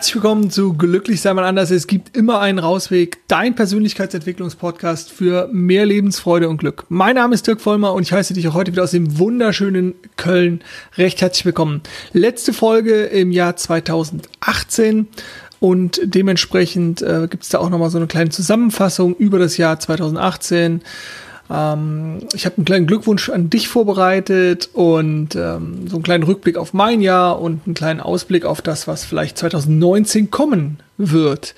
Herzlich willkommen zu Glücklich sei mal anders. Es gibt immer einen Rausweg. Dein Persönlichkeitsentwicklungspodcast für mehr Lebensfreude und Glück. Mein Name ist Dirk Vollmer und ich heiße dich auch heute wieder aus dem wunderschönen Köln recht herzlich willkommen. Letzte Folge im Jahr 2018 und dementsprechend äh, gibt es da auch nochmal so eine kleine Zusammenfassung über das Jahr 2018 ähm, ich habe einen kleinen Glückwunsch an dich vorbereitet und ähm, so einen kleinen Rückblick auf mein Jahr und einen kleinen Ausblick auf das, was vielleicht 2019 kommen wird.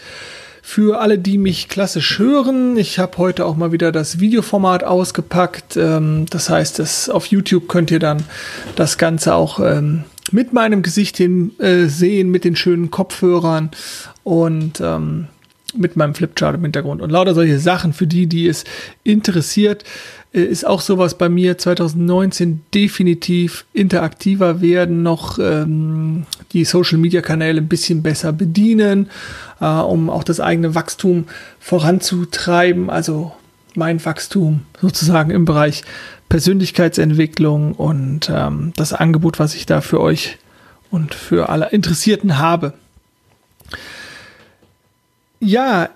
Für alle, die mich klassisch hören, ich habe heute auch mal wieder das Videoformat ausgepackt. Ähm, das heißt, das, auf YouTube könnt ihr dann das Ganze auch ähm, mit meinem Gesicht hin äh, sehen, mit den schönen Kopfhörern. Und ähm, mit meinem Flipchart im Hintergrund. Und lauter solche Sachen für die, die es interessiert, äh, ist auch sowas bei mir. 2019 definitiv interaktiver werden, noch ähm, die Social Media Kanäle ein bisschen besser bedienen, äh, um auch das eigene Wachstum voranzutreiben, also mein Wachstum sozusagen im Bereich Persönlichkeitsentwicklung und ähm, das Angebot, was ich da für euch und für alle Interessierten habe. Ja,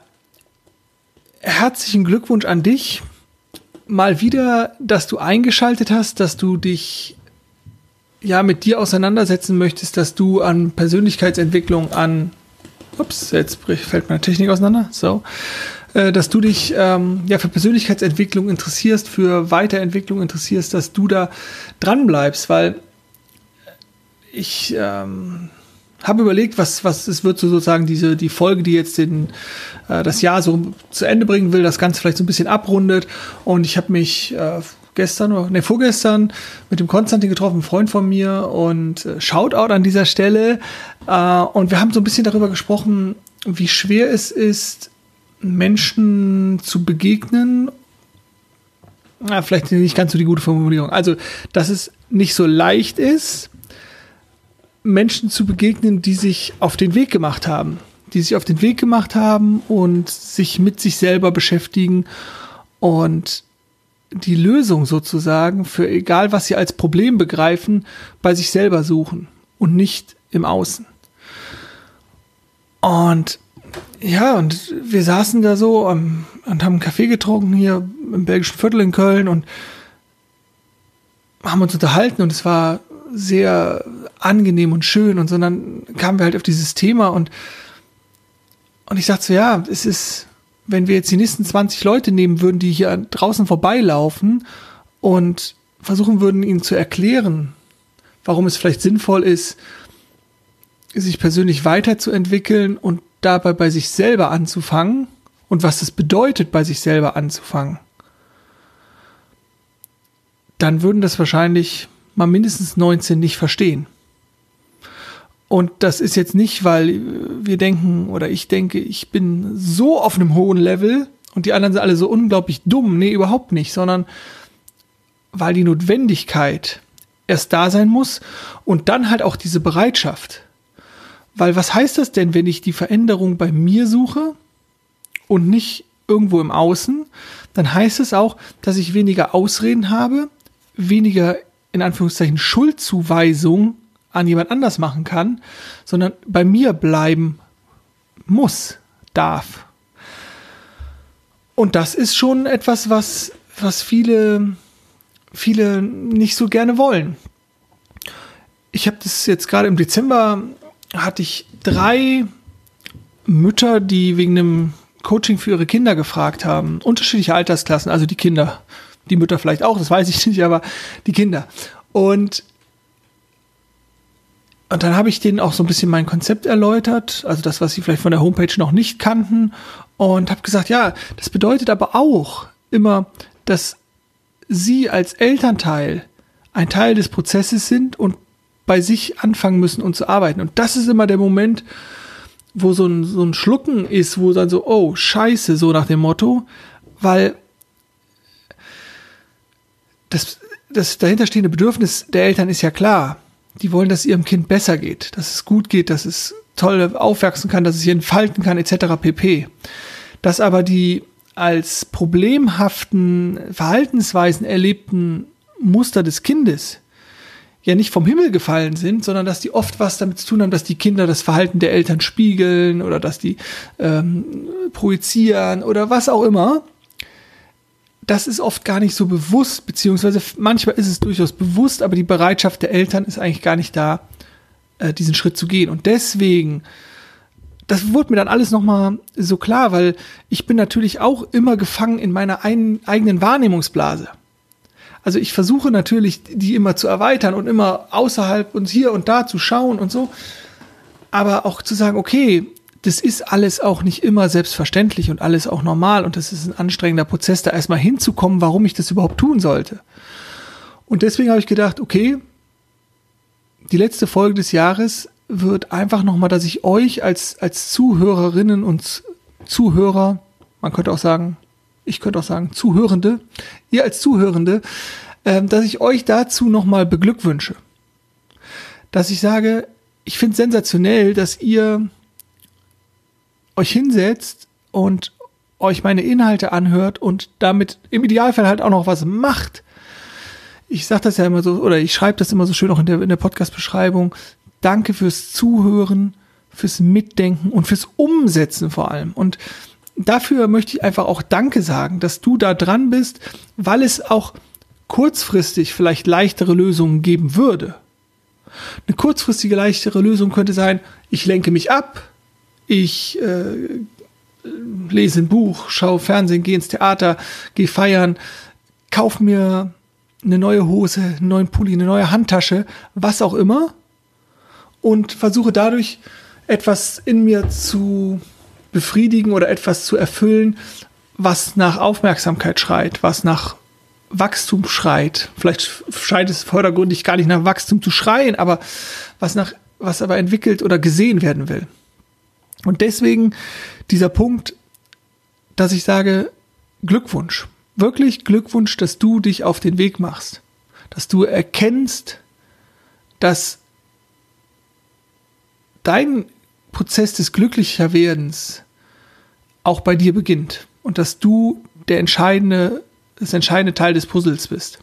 herzlichen Glückwunsch an dich. Mal wieder, dass du eingeschaltet hast, dass du dich ja mit dir auseinandersetzen möchtest, dass du an Persönlichkeitsentwicklung, an ups, jetzt fällt meine Technik auseinander, so, äh, dass du dich ähm, ja für Persönlichkeitsentwicklung interessierst, für Weiterentwicklung interessierst, dass du da dran bleibst, weil ich ähm, habe überlegt, was, was es wird so sozusagen diese, die Folge, die jetzt den, äh, das Jahr so zu Ende bringen will, das Ganze vielleicht so ein bisschen abrundet. Und ich habe mich äh, gestern oder ne, vorgestern mit dem Konstantin getroffen, Freund von mir und äh, Shoutout an dieser Stelle. Äh, und wir haben so ein bisschen darüber gesprochen, wie schwer es ist, Menschen zu begegnen. Na, vielleicht nicht ganz so die gute Formulierung. Also, dass es nicht so leicht ist, Menschen zu begegnen, die sich auf den Weg gemacht haben, die sich auf den Weg gemacht haben und sich mit sich selber beschäftigen und die Lösung sozusagen für egal was sie als Problem begreifen, bei sich selber suchen und nicht im Außen. Und ja, und wir saßen da so und haben einen Kaffee getrunken hier im belgischen Viertel in Köln und haben uns unterhalten und es war sehr angenehm und schön und so. Und dann kamen wir halt auf dieses Thema und, und ich sagte so, ja, es ist, wenn wir jetzt die nächsten 20 Leute nehmen würden, die hier draußen vorbeilaufen und versuchen würden, ihnen zu erklären, warum es vielleicht sinnvoll ist, sich persönlich weiterzuentwickeln und dabei bei sich selber anzufangen und was es bedeutet, bei sich selber anzufangen, dann würden das wahrscheinlich mal mindestens 19 nicht verstehen. Und das ist jetzt nicht, weil wir denken oder ich denke, ich bin so auf einem hohen Level und die anderen sind alle so unglaublich dumm. Nee, überhaupt nicht, sondern weil die Notwendigkeit erst da sein muss und dann halt auch diese Bereitschaft. Weil was heißt das denn, wenn ich die Veränderung bei mir suche und nicht irgendwo im Außen? Dann heißt es auch, dass ich weniger Ausreden habe, weniger in Anführungszeichen Schuldzuweisung an jemand anders machen kann, sondern bei mir bleiben muss, darf. Und das ist schon etwas, was, was viele, viele nicht so gerne wollen. Ich habe das jetzt gerade im Dezember, hatte ich drei Mütter, die wegen einem Coaching für ihre Kinder gefragt haben. Unterschiedliche Altersklassen, also die Kinder. Die Mütter vielleicht auch, das weiß ich nicht, aber die Kinder. Und, und dann habe ich denen auch so ein bisschen mein Konzept erläutert, also das, was sie vielleicht von der Homepage noch nicht kannten. Und habe gesagt, ja, das bedeutet aber auch immer, dass sie als Elternteil ein Teil des Prozesses sind und bei sich anfangen müssen und zu arbeiten. Und das ist immer der Moment, wo so ein, so ein Schlucken ist, wo dann so, oh, scheiße, so nach dem Motto, weil das, das dahinterstehende Bedürfnis der Eltern ist ja klar. Die wollen, dass ihrem Kind besser geht, dass es gut geht, dass es toll aufwachsen kann, dass es sich entfalten kann, etc. pp. Dass aber die als problemhaften Verhaltensweisen erlebten Muster des Kindes ja nicht vom Himmel gefallen sind, sondern dass die oft was damit zu tun haben, dass die Kinder das Verhalten der Eltern spiegeln oder dass die ähm, projizieren oder was auch immer. Das ist oft gar nicht so bewusst, beziehungsweise manchmal ist es durchaus bewusst, aber die Bereitschaft der Eltern ist eigentlich gar nicht da, äh, diesen Schritt zu gehen. Und deswegen, das wurde mir dann alles nochmal so klar, weil ich bin natürlich auch immer gefangen in meiner ein, eigenen Wahrnehmungsblase. Also ich versuche natürlich, die immer zu erweitern und immer außerhalb und hier und da zu schauen und so. Aber auch zu sagen, okay, das ist alles auch nicht immer selbstverständlich und alles auch normal und das ist ein anstrengender Prozess, da erstmal hinzukommen, warum ich das überhaupt tun sollte. Und deswegen habe ich gedacht, okay, die letzte Folge des Jahres wird einfach nochmal, dass ich euch als, als Zuhörerinnen und Zuhörer, man könnte auch sagen, ich könnte auch sagen Zuhörende, ihr als Zuhörende, äh, dass ich euch dazu nochmal beglückwünsche. Dass ich sage, ich finde sensationell, dass ihr euch hinsetzt und euch meine Inhalte anhört und damit im Idealfall halt auch noch was macht. Ich sage das ja immer so, oder ich schreibe das immer so schön auch in der, in der Podcast-Beschreibung. Danke fürs Zuhören, fürs Mitdenken und fürs Umsetzen vor allem. Und dafür möchte ich einfach auch Danke sagen, dass du da dran bist, weil es auch kurzfristig vielleicht leichtere Lösungen geben würde. Eine kurzfristige leichtere Lösung könnte sein, ich lenke mich ab, ich äh, lese ein Buch, schaue Fernsehen, gehe ins Theater, gehe feiern, kauf mir eine neue Hose, einen neuen Pulli, eine neue Handtasche, was auch immer und versuche dadurch etwas in mir zu befriedigen oder etwas zu erfüllen, was nach Aufmerksamkeit schreit, was nach Wachstum schreit. Vielleicht scheint es vordergründig gar nicht nach Wachstum zu schreien, aber was nach, was aber entwickelt oder gesehen werden will. Und deswegen dieser Punkt, dass ich sage, Glückwunsch. Wirklich Glückwunsch, dass du dich auf den Weg machst. Dass du erkennst, dass dein Prozess des Glücklicherwerdens auch bei dir beginnt und dass du der entscheidende, das entscheidende Teil des Puzzles bist.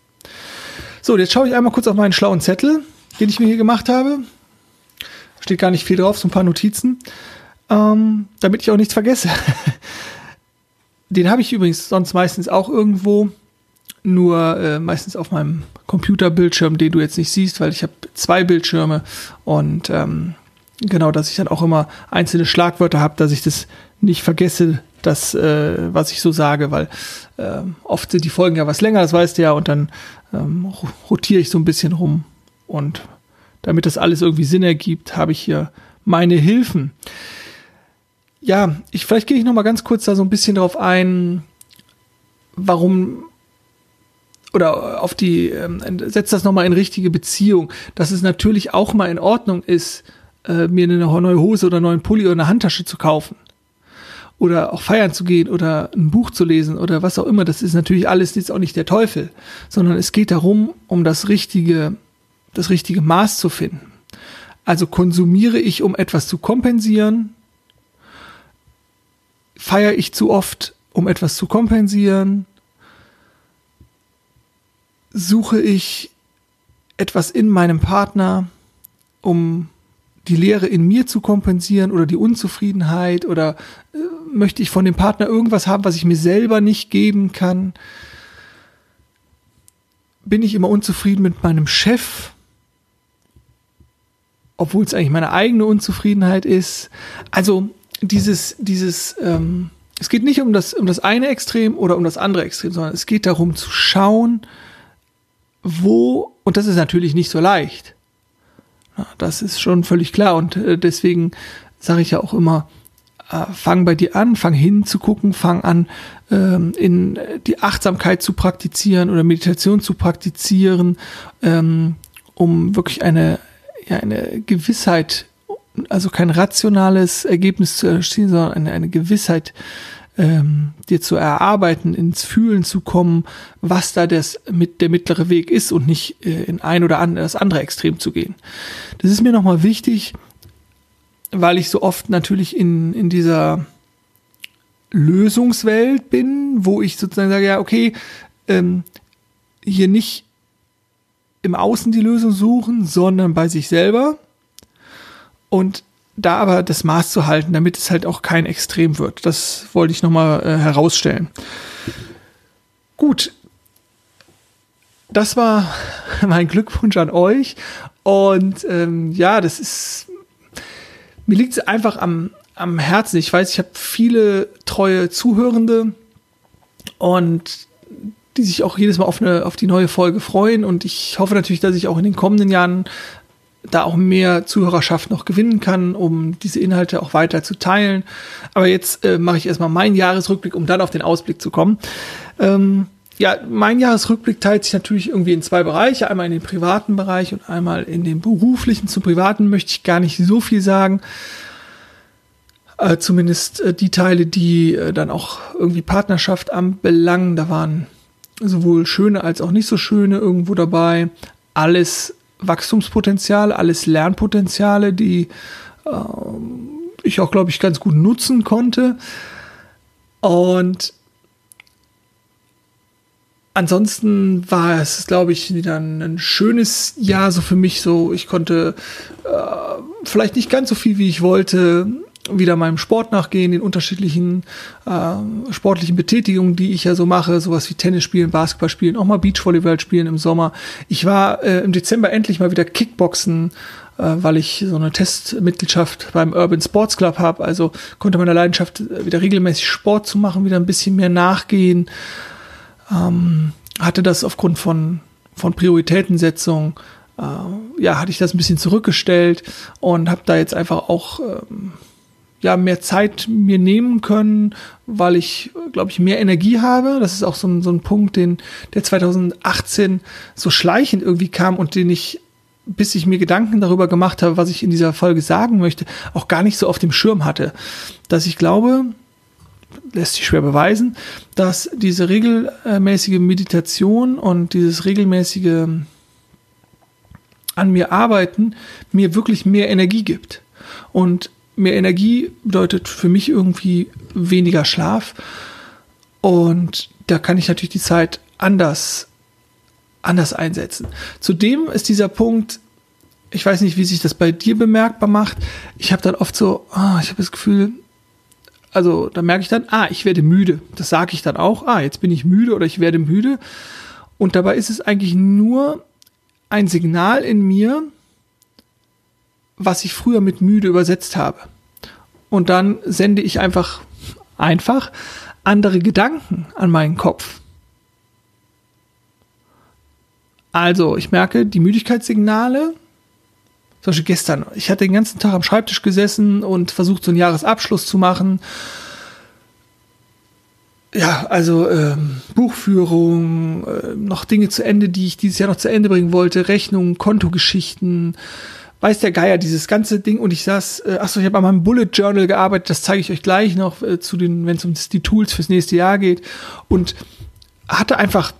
So, jetzt schaue ich einmal kurz auf meinen schlauen Zettel, den ich mir hier gemacht habe. Steht gar nicht viel drauf, so ein paar Notizen, ähm, damit ich auch nichts vergesse. den habe ich übrigens sonst meistens auch irgendwo, nur äh, meistens auf meinem Computerbildschirm, den du jetzt nicht siehst, weil ich habe zwei Bildschirme und ähm, genau, dass ich dann auch immer einzelne Schlagwörter habe, dass ich das nicht vergesse, das, äh, was ich so sage, weil äh, oft sind die Folgen ja was länger, das weißt du ja, und dann ähm, rotiere ich so ein bisschen rum. Und damit das alles irgendwie Sinn ergibt, habe ich hier meine Hilfen. Ja, ich, vielleicht gehe ich noch mal ganz kurz da so ein bisschen drauf ein, warum oder auf die, ähm, setzt das nochmal in richtige Beziehung, dass es natürlich auch mal in Ordnung ist, äh, mir eine neue Hose oder einen neuen Pulli oder eine Handtasche zu kaufen oder auch feiern zu gehen oder ein Buch zu lesen oder was auch immer, das ist natürlich alles jetzt auch nicht der Teufel, sondern es geht darum, um das richtige, das richtige Maß zu finden. Also konsumiere ich, um etwas zu kompensieren? Feiere ich zu oft, um etwas zu kompensieren? Suche ich etwas in meinem Partner, um die Leere in mir zu kompensieren oder die Unzufriedenheit oder äh, möchte ich von dem Partner irgendwas haben, was ich mir selber nicht geben kann? Bin ich immer unzufrieden mit meinem Chef, obwohl es eigentlich meine eigene Unzufriedenheit ist? Also dieses, dieses, ähm, es geht nicht um das, um das eine Extrem oder um das andere Extrem, sondern es geht darum zu schauen, wo, und das ist natürlich nicht so leicht, das ist schon völlig klar und äh, deswegen sage ich ja auch immer, äh, fang bei dir an, fang hinzugucken, fang an, ähm, in die Achtsamkeit zu praktizieren oder Meditation zu praktizieren, ähm, um wirklich eine, ja, eine Gewissheit, also kein rationales Ergebnis zu erzielen, sondern eine, eine Gewissheit ähm, dir zu erarbeiten, ins Fühlen zu kommen, was da das mit der mittlere Weg ist und nicht äh, in ein oder an, das andere Extrem zu gehen. Das ist mir nochmal wichtig, weil ich so oft natürlich in, in dieser Lösungswelt bin, wo ich sozusagen sage, ja, okay, ähm, hier nicht im Außen die Lösung suchen, sondern bei sich selber. Und da aber das Maß zu halten, damit es halt auch kein Extrem wird. Das wollte ich nochmal äh, herausstellen. Gut. Das war mein Glückwunsch an euch. Und ähm, ja, das ist. Mir liegt es einfach am, am Herzen. Ich weiß, ich habe viele treue Zuhörende und die sich auch jedes Mal auf, eine, auf die neue Folge freuen. Und ich hoffe natürlich, dass ich auch in den kommenden Jahren da auch mehr Zuhörerschaft noch gewinnen kann, um diese Inhalte auch weiter zu teilen. Aber jetzt äh, mache ich erstmal meinen Jahresrückblick, um dann auf den Ausblick zu kommen. Ähm, ja, mein Jahresrückblick teilt sich natürlich irgendwie in zwei Bereiche. Einmal in den privaten Bereich und einmal in den beruflichen. Zum privaten möchte ich gar nicht so viel sagen. Äh, zumindest äh, die Teile, die äh, dann auch irgendwie Partnerschaft anbelangen. Da waren sowohl schöne als auch nicht so schöne irgendwo dabei. Alles Wachstumspotenziale, alles Lernpotenziale, die äh, ich auch, glaube ich, ganz gut nutzen konnte. Und ansonsten war es, glaube ich, wieder ein schönes Jahr so für mich. So, ich konnte äh, vielleicht nicht ganz so viel, wie ich wollte, wieder meinem Sport nachgehen, den unterschiedlichen äh, sportlichen Betätigungen, die ich ja so mache, sowas wie Tennis spielen, Basketball spielen, auch mal Beachvolleyball spielen im Sommer. Ich war äh, im Dezember endlich mal wieder Kickboxen, äh, weil ich so eine Testmitgliedschaft beim Urban Sports Club habe. Also konnte meiner Leidenschaft äh, wieder regelmäßig Sport zu machen, wieder ein bisschen mehr nachgehen. Ähm, hatte das aufgrund von, von Prioritätensetzung äh, ja, hatte ich das ein bisschen zurückgestellt und habe da jetzt einfach auch ähm, ja mehr Zeit mir nehmen können, weil ich, glaube ich, mehr Energie habe. Das ist auch so ein, so ein Punkt, den der 2018 so schleichend irgendwie kam und den ich bis ich mir Gedanken darüber gemacht habe, was ich in dieser Folge sagen möchte, auch gar nicht so auf dem Schirm hatte. Dass ich glaube, lässt sich schwer beweisen, dass diese regelmäßige Meditation und dieses regelmäßige an mir arbeiten mir wirklich mehr Energie gibt. Und mehr Energie bedeutet für mich irgendwie weniger Schlaf. Und da kann ich natürlich die Zeit anders, anders einsetzen. Zudem ist dieser Punkt, ich weiß nicht, wie sich das bei dir bemerkbar macht. Ich habe dann oft so, oh, ich habe das Gefühl, also da merke ich dann, ah, ich werde müde. Das sage ich dann auch, ah, jetzt bin ich müde oder ich werde müde. Und dabei ist es eigentlich nur ein Signal in mir, was ich früher mit müde übersetzt habe. Und dann sende ich einfach, einfach andere Gedanken an meinen Kopf. Also, ich merke die Müdigkeitssignale. Zum Beispiel gestern. Ich hatte den ganzen Tag am Schreibtisch gesessen und versucht, so einen Jahresabschluss zu machen. Ja, also ähm, Buchführung, äh, noch Dinge zu Ende, die ich dieses Jahr noch zu Ende bringen wollte, Rechnungen, Kontogeschichten, weiß der Geier, dieses ganze Ding. Und ich saß, äh, achso, ich habe an meinem Bullet Journal gearbeitet, das zeige ich euch gleich noch, äh, zu den, wenn es um die Tools fürs nächste Jahr geht. Und hatte einfach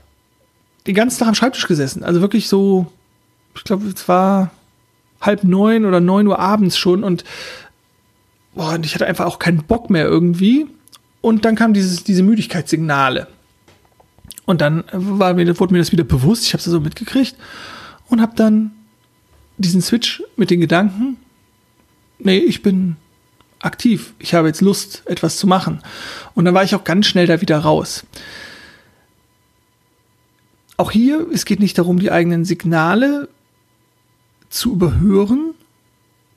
den ganzen Tag am Schreibtisch gesessen. Also wirklich so, ich glaube, es war halb neun oder neun Uhr abends schon und, boah, und ich hatte einfach auch keinen Bock mehr irgendwie. Und dann kam dieses, diese Müdigkeitssignale. Und dann war mir, wurde mir das wieder bewusst, ich habe es so mitgekriegt und habe dann diesen Switch mit den Gedanken, nee, ich bin aktiv, ich habe jetzt Lust, etwas zu machen. Und dann war ich auch ganz schnell da wieder raus. Auch hier, es geht nicht darum, die eigenen Signale zu überhören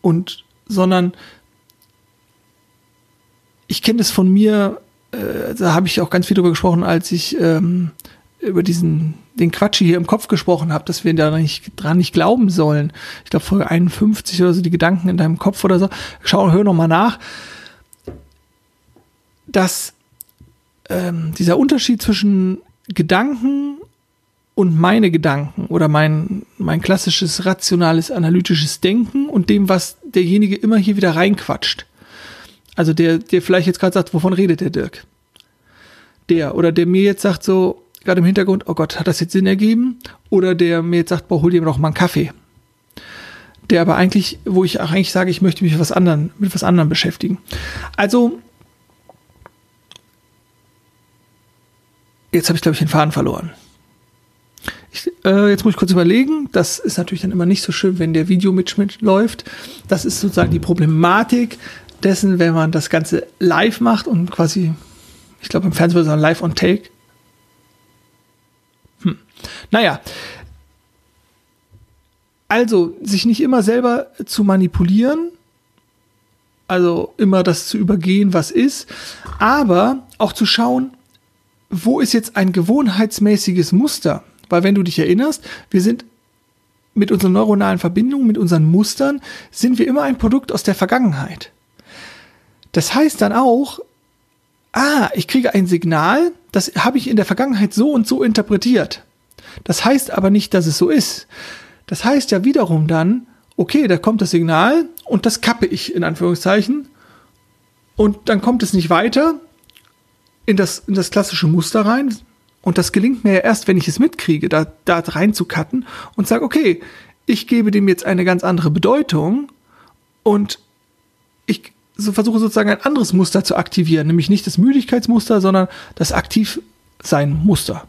und, sondern ich kenne das von mir, äh, da habe ich auch ganz viel drüber gesprochen, als ich ähm, über diesen den Quatsch hier im Kopf gesprochen habe, dass wir da nicht dran nicht glauben sollen. Ich glaube Folge 51 oder so die Gedanken in deinem Kopf oder so. Schau, hör noch mal nach. Dass ähm, dieser Unterschied zwischen Gedanken und meine Gedanken oder mein mein klassisches rationales analytisches Denken und dem, was derjenige immer hier wieder reinquatscht. Also der der vielleicht jetzt gerade sagt, wovon redet der Dirk? Der oder der mir jetzt sagt so, gerade im Hintergrund, oh Gott, hat das jetzt Sinn ergeben? Oder der mir jetzt sagt, boah, hol dir doch mal einen Kaffee. Der aber eigentlich, wo ich auch eigentlich sage, ich möchte mich mit was anderem, mit was anderem beschäftigen. Also, jetzt habe ich, glaube ich, den Faden verloren. Ich, äh, jetzt muss ich kurz überlegen, das ist natürlich dann immer nicht so schön, wenn der Videomitschnitt läuft. Das ist sozusagen die Problematik dessen, wenn man das Ganze live macht und quasi, ich glaube im Fernsehen würde man live on take. Naja, also sich nicht immer selber zu manipulieren, also immer das zu übergehen, was ist, aber auch zu schauen, wo ist jetzt ein gewohnheitsmäßiges Muster? Weil wenn du dich erinnerst, wir sind mit unseren neuronalen Verbindungen, mit unseren Mustern, sind wir immer ein Produkt aus der Vergangenheit. Das heißt dann auch, ah, ich kriege ein Signal, das habe ich in der Vergangenheit so und so interpretiert. Das heißt aber nicht, dass es so ist. Das heißt ja wiederum dann, okay, da kommt das Signal und das kappe ich in Anführungszeichen und dann kommt es nicht weiter in das, in das klassische Muster rein. Und das gelingt mir ja erst, wenn ich es mitkriege, da, da rein zu cutten und sage, okay, ich gebe dem jetzt eine ganz andere Bedeutung und ich so versuche sozusagen ein anderes Muster zu aktivieren, nämlich nicht das Müdigkeitsmuster, sondern das Aktivsein-Muster.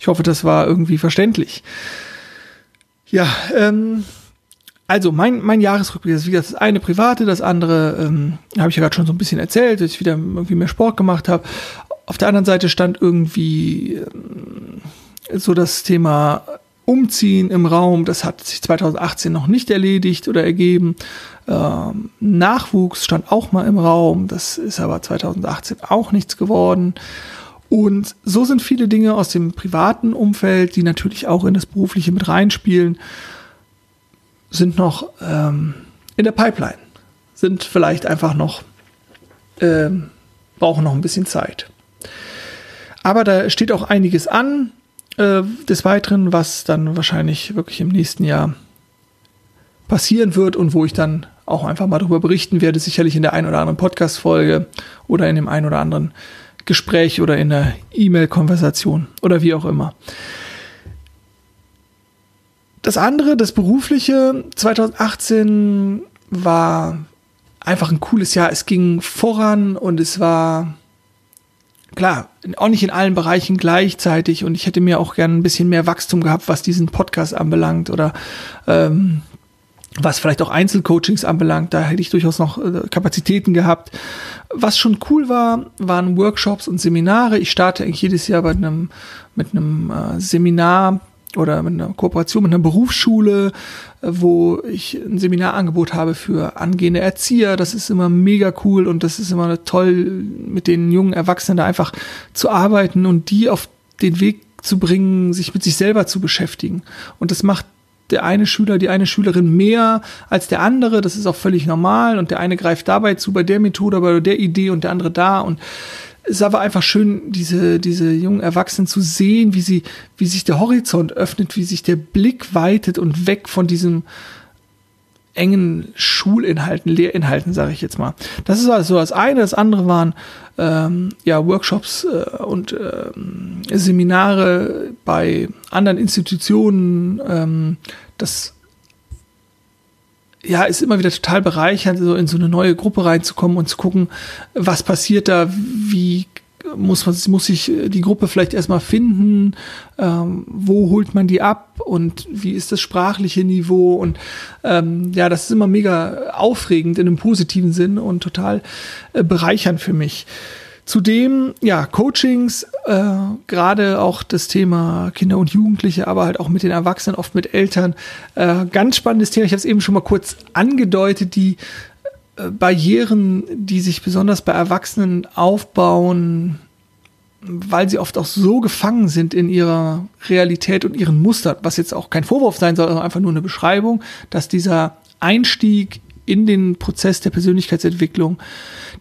Ich hoffe, das war irgendwie verständlich. Ja, ähm, also mein, mein Jahresrückblick ist wie gesagt das eine private, das andere ähm, habe ich ja gerade schon so ein bisschen erzählt, dass ich wieder irgendwie mehr Sport gemacht habe. Auf der anderen Seite stand irgendwie ähm, so das Thema Umziehen im Raum, das hat sich 2018 noch nicht erledigt oder ergeben. Ähm, Nachwuchs stand auch mal im Raum, das ist aber 2018 auch nichts geworden. Und so sind viele Dinge aus dem privaten Umfeld, die natürlich auch in das berufliche mit reinspielen, sind noch ähm, in der Pipeline, sind vielleicht einfach noch, ähm, brauchen noch ein bisschen Zeit. Aber da steht auch einiges an, äh, des Weiteren, was dann wahrscheinlich wirklich im nächsten Jahr passieren wird und wo ich dann auch einfach mal darüber berichten werde, sicherlich in der ein oder anderen Podcast-Folge oder in dem ein oder anderen Gespräch oder in der E-Mail-Konversation oder wie auch immer. Das andere, das berufliche, 2018 war einfach ein cooles Jahr. Es ging voran und es war klar, auch nicht in allen Bereichen gleichzeitig und ich hätte mir auch gern ein bisschen mehr Wachstum gehabt, was diesen Podcast anbelangt oder ähm, was vielleicht auch Einzelcoachings anbelangt, da hätte ich durchaus noch äh, Kapazitäten gehabt. Was schon cool war, waren Workshops und Seminare. Ich starte eigentlich jedes Jahr bei einem, mit einem äh, Seminar oder mit einer Kooperation mit einer Berufsschule, äh, wo ich ein Seminarangebot habe für angehende Erzieher. Das ist immer mega cool und das ist immer toll, mit den jungen Erwachsenen da einfach zu arbeiten und die auf den Weg zu bringen, sich mit sich selber zu beschäftigen. Und das macht der eine Schüler, die eine Schülerin mehr als der andere. Das ist auch völlig normal. Und der eine greift dabei zu bei der Methode, bei der Idee und der andere da. Und es war einfach schön, diese, diese jungen Erwachsenen zu sehen, wie sie, wie sich der Horizont öffnet, wie sich der Blick weitet und weg von diesem engen Schulinhalten, Lehrinhalten, sage ich jetzt mal. Das ist also das eine. Das andere waren ähm, ja Workshops äh, und ähm, Seminare bei anderen Institutionen. Ähm, das ja, ist immer wieder total bereichernd, so in so eine neue Gruppe reinzukommen und zu gucken, was passiert da, wie muss man, muss sich die Gruppe vielleicht erstmal finden, ähm, wo holt man die ab und wie ist das sprachliche Niveau und ähm, ja, das ist immer mega aufregend in einem positiven Sinn und total äh, bereichernd für mich. Zudem, ja, Coachings, äh, gerade auch das Thema Kinder und Jugendliche, aber halt auch mit den Erwachsenen, oft mit Eltern. Äh, ganz spannendes Thema. Ich habe es eben schon mal kurz angedeutet, die äh, Barrieren, die sich besonders bei Erwachsenen aufbauen, weil sie oft auch so gefangen sind in ihrer Realität und ihren Mustern, was jetzt auch kein Vorwurf sein soll, sondern einfach nur eine Beschreibung, dass dieser Einstieg in den Prozess der Persönlichkeitsentwicklung,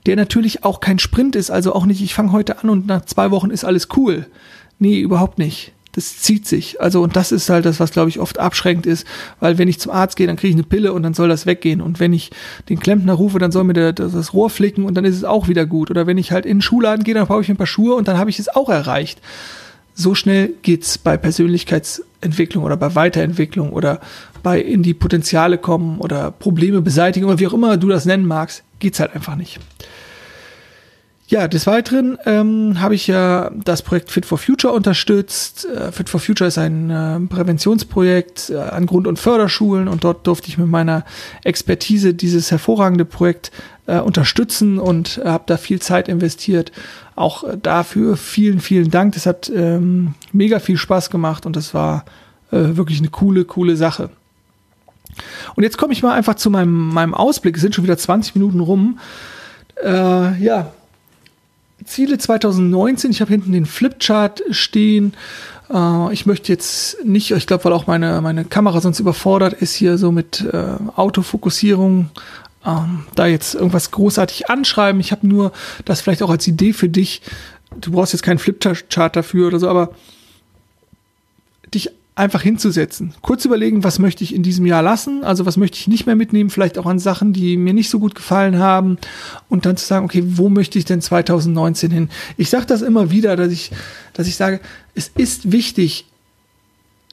der natürlich auch kein Sprint ist, also auch nicht, ich fange heute an und nach zwei Wochen ist alles cool. Nee, überhaupt nicht das zieht sich. Also, und das ist halt das, was, glaube ich, oft abschränkend ist, weil wenn ich zum Arzt gehe, dann kriege ich eine Pille und dann soll das weggehen. Und wenn ich den Klempner rufe, dann soll mir der, das Rohr flicken und dann ist es auch wieder gut. Oder wenn ich halt in den Schuhladen gehe, dann brauche ich ein paar Schuhe und dann habe ich es auch erreicht. So schnell geht's bei Persönlichkeitsentwicklung oder bei Weiterentwicklung oder bei in die Potenziale kommen oder Probleme beseitigen oder wie auch immer du das nennen magst, geht's halt einfach nicht. Ja, des Weiteren ähm, habe ich ja das Projekt Fit for Future unterstützt. Äh, Fit for Future ist ein äh, Präventionsprojekt äh, an Grund- und Förderschulen und dort durfte ich mit meiner Expertise dieses hervorragende Projekt äh, unterstützen und habe da viel Zeit investiert. Auch äh, dafür vielen, vielen Dank. Das hat ähm, mega viel Spaß gemacht und das war äh, wirklich eine coole, coole Sache. Und jetzt komme ich mal einfach zu meinem, meinem Ausblick. Es sind schon wieder 20 Minuten rum. Äh, ja, Ziele 2019. Ich habe hinten den Flipchart stehen. Äh, ich möchte jetzt nicht, ich glaube, weil auch meine, meine Kamera sonst überfordert ist hier so mit äh, Autofokussierung, ähm, da jetzt irgendwas großartig anschreiben. Ich habe nur das vielleicht auch als Idee für dich. Du brauchst jetzt keinen Flipchart dafür oder so, aber dich einfach hinzusetzen. Kurz überlegen, was möchte ich in diesem Jahr lassen, also was möchte ich nicht mehr mitnehmen, vielleicht auch an Sachen, die mir nicht so gut gefallen haben und dann zu sagen, okay, wo möchte ich denn 2019 hin? Ich sage das immer wieder, dass ich, dass ich sage, es ist wichtig,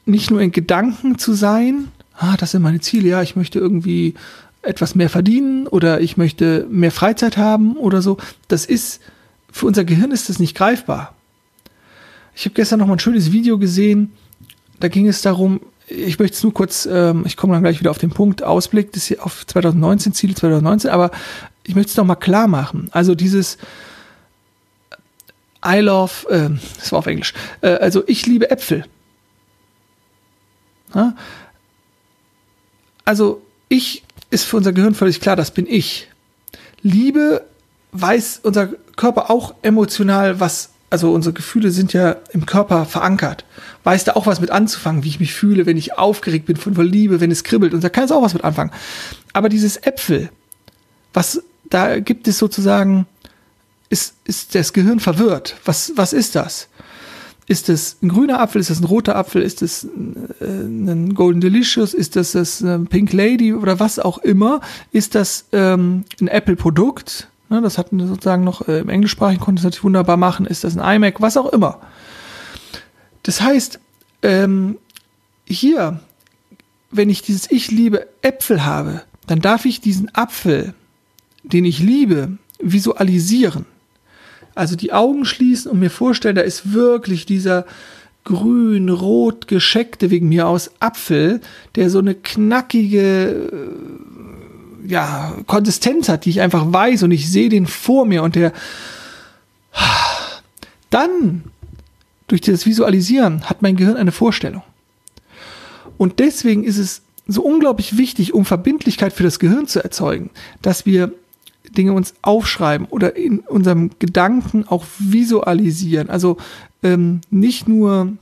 nicht nur in Gedanken zu sein, ah, das sind meine Ziele, ja, ich möchte irgendwie etwas mehr verdienen oder ich möchte mehr Freizeit haben oder so. Das ist, für unser Gehirn ist das nicht greifbar. Ich habe gestern noch mal ein schönes Video gesehen, da ging es darum, ich möchte es nur kurz, ähm, ich komme dann gleich wieder auf den Punkt, Ausblick das auf 2019, Ziele 2019, aber ich möchte es noch mal klar machen. Also dieses I love, äh, das war auf Englisch, äh, also ich liebe Äpfel. Ja? Also ich ist für unser Gehirn völlig klar, das bin ich. Liebe weiß unser Körper auch emotional, was also unsere Gefühle sind ja im Körper verankert. Weiß da auch was mit anzufangen, wie ich mich fühle, wenn ich aufgeregt bin von Liebe, wenn es kribbelt. Und da kann es auch was mit anfangen. Aber dieses Äpfel, was da gibt es sozusagen, ist, ist das Gehirn verwirrt. Was, was ist das? Ist es ein grüner Apfel? Ist das ein roter Apfel? Ist es äh, ein Golden Delicious? Ist das das äh, Pink Lady oder was auch immer? Ist das ähm, ein Apple-Produkt? Ne, das hatten wir sozusagen noch äh, im englischsprachigen konnte es natürlich wunderbar machen. Ist das ein iMac? Was auch immer. Das heißt, ähm, hier, wenn ich dieses Ich liebe Äpfel habe, dann darf ich diesen Apfel, den ich liebe, visualisieren. Also die Augen schließen und mir vorstellen, da ist wirklich dieser grün-rot gescheckte, wegen mir aus, Apfel, der so eine knackige ja, Konsistenz hat, die ich einfach weiß und ich sehe den vor mir und der dann durch das Visualisieren hat mein Gehirn eine Vorstellung. Und deswegen ist es so unglaublich wichtig, um Verbindlichkeit für das Gehirn zu erzeugen, dass wir Dinge uns aufschreiben oder in unserem Gedanken auch visualisieren. Also ähm, nicht nur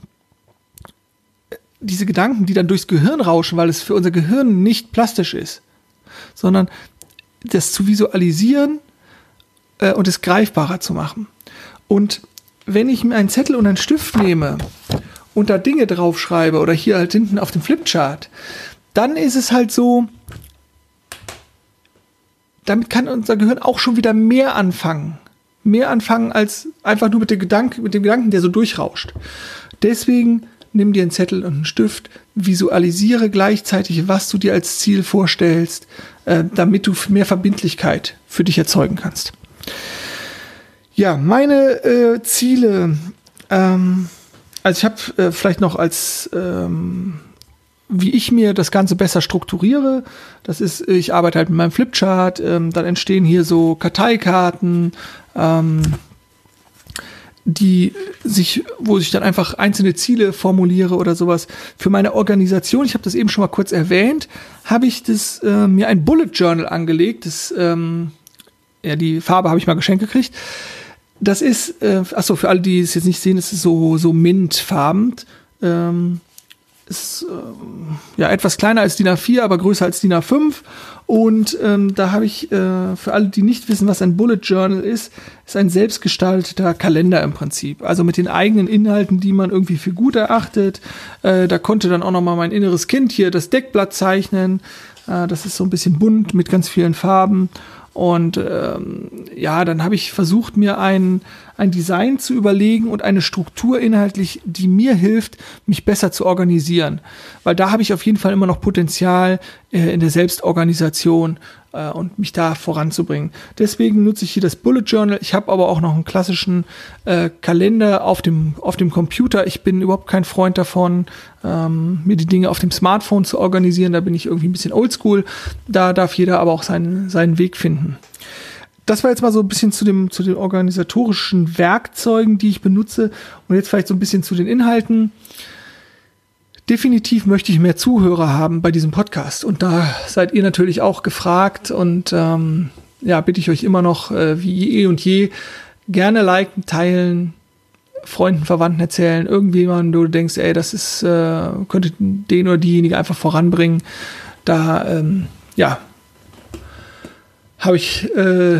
diese Gedanken, die dann durchs Gehirn rauschen, weil es für unser Gehirn nicht plastisch ist, sondern das zu visualisieren äh, und es greifbarer zu machen. Und wenn ich mir einen Zettel und einen Stift nehme und da Dinge draufschreibe oder hier halt hinten auf dem Flipchart, dann ist es halt so, damit kann unser Gehirn auch schon wieder mehr anfangen. Mehr anfangen als einfach nur mit dem Gedanken, mit dem Gedanken, der so durchrauscht. Deswegen nimm dir einen Zettel und einen Stift, visualisiere gleichzeitig, was du dir als Ziel vorstellst, äh, damit du mehr Verbindlichkeit für dich erzeugen kannst. Ja, meine äh, Ziele, ähm, also ich habe äh, vielleicht noch als, ähm, wie ich mir das Ganze besser strukturiere, das ist, ich arbeite halt mit meinem Flipchart, ähm, dann entstehen hier so Karteikarten, ähm, die sich, wo ich dann einfach einzelne Ziele formuliere oder sowas. Für meine Organisation, ich habe das eben schon mal kurz erwähnt, habe ich das äh, mir ein Bullet Journal angelegt. Das, ähm, ja, die Farbe habe ich mal geschenkt gekriegt. Das ist, äh, achso, für alle, die es jetzt nicht sehen, ist es so, so mintfarben. Ähm, ist äh, ja etwas kleiner als DIN A4, aber größer als DIN A5. Und ähm, da habe ich äh, für alle, die nicht wissen, was ein Bullet Journal ist, ist ein selbstgestalteter Kalender im Prinzip. Also mit den eigenen Inhalten, die man irgendwie für gut erachtet. Äh, da konnte dann auch noch mal mein inneres Kind hier das Deckblatt zeichnen. Äh, das ist so ein bisschen bunt mit ganz vielen Farben. Und ähm, ja, dann habe ich versucht, mir ein, ein Design zu überlegen und eine Struktur inhaltlich, die mir hilft, mich besser zu organisieren. Weil da habe ich auf jeden Fall immer noch Potenzial äh, in der Selbstorganisation äh, und mich da voranzubringen. Deswegen nutze ich hier das Bullet Journal. Ich habe aber auch noch einen klassischen äh, Kalender auf dem, auf dem Computer. Ich bin überhaupt kein Freund davon, ähm, mir die Dinge auf dem Smartphone zu organisieren. Da bin ich irgendwie ein bisschen oldschool. Da darf jeder aber auch seinen, seinen Weg finden. Das war jetzt mal so ein bisschen zu, dem, zu den organisatorischen Werkzeugen, die ich benutze. Und jetzt vielleicht so ein bisschen zu den Inhalten definitiv möchte ich mehr Zuhörer haben bei diesem Podcast. Und da seid ihr natürlich auch gefragt. Und ähm, ja, bitte ich euch immer noch, äh, wie eh und je, gerne liken, teilen, Freunden, Verwandten erzählen, irgendjemand, du denkst, ey, das ist, äh, könnte den oder diejenige einfach voranbringen. Da, ähm, ja, habe ich äh,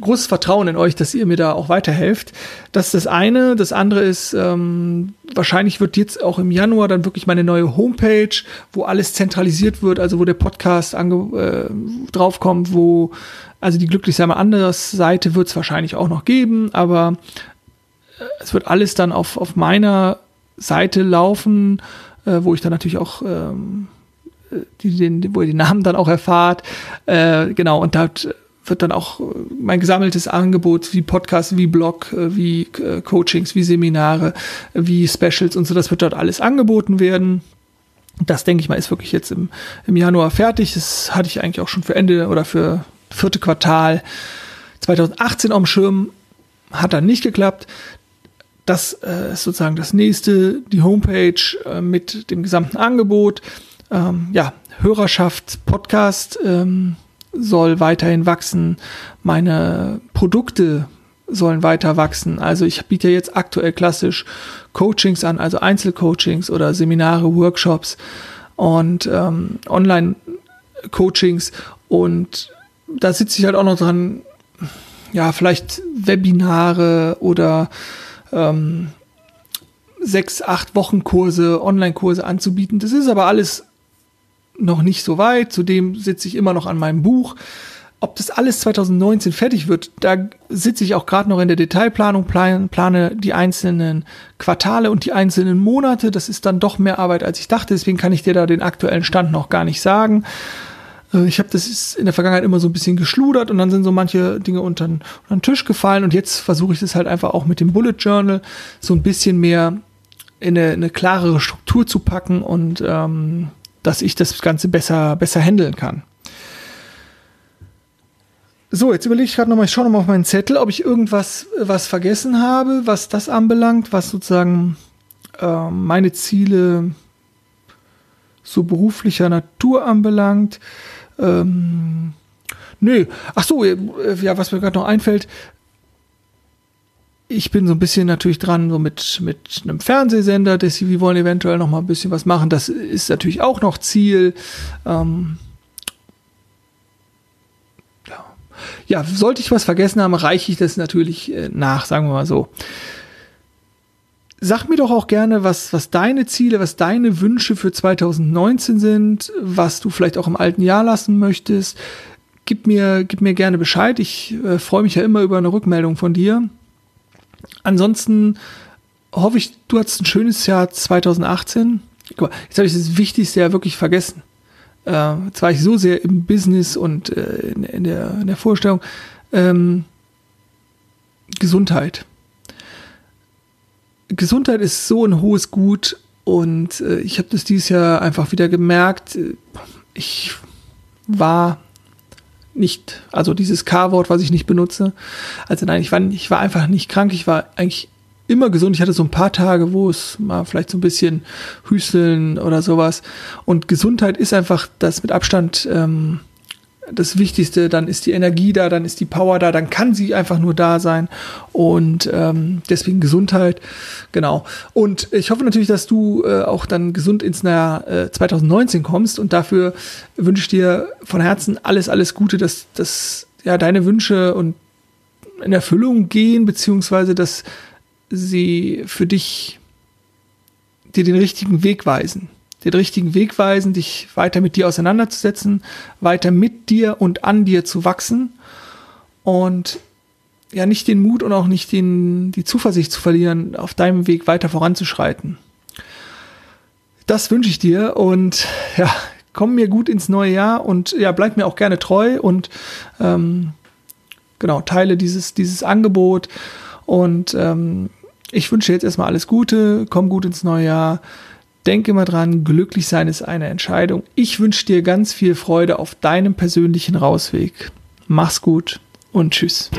großes Vertrauen in euch, dass ihr mir da auch weiterhelft. Das ist das eine. Das andere ist, ähm, wahrscheinlich wird jetzt auch im Januar dann wirklich meine neue Homepage, wo alles zentralisiert wird, also wo der Podcast äh, draufkommt, wo, also die glücklich sein anders Seite wird es wahrscheinlich auch noch geben, aber äh, es wird alles dann auf, auf meiner Seite laufen, äh, wo ich dann natürlich auch ähm, äh, die, den, wo ihr den Namen dann auch erfahrt. Äh, genau, und da wird dann auch mein gesammeltes Angebot wie Podcast, wie Blog, äh, wie äh, Coachings, wie Seminare, wie Specials und so, das wird dort alles angeboten werden. Das denke ich mal ist wirklich jetzt im, im Januar fertig. Das hatte ich eigentlich auch schon für Ende oder für vierte Quartal 2018 am Schirm. Hat dann nicht geklappt. Das äh, ist sozusagen das nächste, die Homepage äh, mit dem gesamten Angebot. Ähm, ja, Hörerschaft, Podcast, ähm, soll weiterhin wachsen, meine Produkte sollen weiter wachsen. Also ich biete jetzt aktuell klassisch Coachings an, also Einzelcoachings oder Seminare, Workshops und ähm, Online-Coachings. Und da sitze ich halt auch noch dran, ja, vielleicht Webinare oder ähm, sechs, acht Wochen Kurse, Online-Kurse anzubieten. Das ist aber alles noch nicht so weit. Zudem sitze ich immer noch an meinem Buch. Ob das alles 2019 fertig wird, da sitze ich auch gerade noch in der Detailplanung, plane die einzelnen Quartale und die einzelnen Monate. Das ist dann doch mehr Arbeit, als ich dachte. Deswegen kann ich dir da den aktuellen Stand noch gar nicht sagen. Äh, ich habe das in der Vergangenheit immer so ein bisschen geschludert und dann sind so manche Dinge unter, unter den Tisch gefallen und jetzt versuche ich das halt einfach auch mit dem Bullet Journal so ein bisschen mehr in eine, eine klarere Struktur zu packen und ähm, dass ich das Ganze besser, besser handeln kann. So, jetzt überlege ich gerade nochmal, ich schaue nochmal auf meinen Zettel, ob ich irgendwas was vergessen habe, was das anbelangt, was sozusagen äh, meine Ziele so beruflicher Natur anbelangt. Ähm, nö, ach so, äh, ja, was mir gerade noch einfällt, ich bin so ein bisschen natürlich dran, so mit, mit einem Fernsehsender, dass wir wollen eventuell noch mal ein bisschen was machen. Das ist natürlich auch noch Ziel. Ähm, ja. ja, sollte ich was vergessen haben, reiche ich das natürlich äh, nach, sagen wir mal so. Sag mir doch auch gerne, was, was deine Ziele, was deine Wünsche für 2019 sind, was du vielleicht auch im alten Jahr lassen möchtest. Gib mir, gib mir gerne Bescheid. Ich äh, freue mich ja immer über eine Rückmeldung von dir. Ansonsten hoffe ich, du hattest ein schönes Jahr 2018. Guck mal, jetzt habe ich das Wichtigste ja wirklich vergessen. Äh, jetzt war ich so sehr im Business und äh, in, in, der, in der Vorstellung. Ähm, Gesundheit. Gesundheit ist so ein hohes Gut und äh, ich habe das dieses Jahr einfach wieder gemerkt. Ich war nicht, also dieses K-Wort, was ich nicht benutze. Also nein, ich war, ich war einfach nicht krank, ich war eigentlich immer gesund. Ich hatte so ein paar Tage, wo es mal vielleicht so ein bisschen Hüsteln oder sowas. Und Gesundheit ist einfach das mit Abstand ähm, das Wichtigste, dann ist die Energie da, dann ist die Power da, dann kann sie einfach nur da sein. Und ähm, deswegen Gesundheit, genau. Und ich hoffe natürlich, dass du äh, auch dann gesund ins Jahr äh, 2019 kommst. Und dafür wünsche ich dir von Herzen alles, alles Gute, dass, dass ja deine Wünsche und in Erfüllung gehen, beziehungsweise dass sie für dich dir den richtigen Weg weisen den richtigen Weg weisen, dich weiter mit dir auseinanderzusetzen, weiter mit dir und an dir zu wachsen. Und ja nicht den Mut und auch nicht den, die Zuversicht zu verlieren, auf deinem Weg weiter voranzuschreiten. Das wünsche ich dir und ja, komm mir gut ins neue Jahr und ja, bleib mir auch gerne treu und ähm, genau, teile dieses, dieses Angebot und ähm, ich wünsche jetzt erstmal alles Gute, komm gut ins neue Jahr. Denk immer dran, glücklich sein ist eine Entscheidung. Ich wünsche dir ganz viel Freude auf deinem persönlichen Rausweg. Mach's gut und tschüss.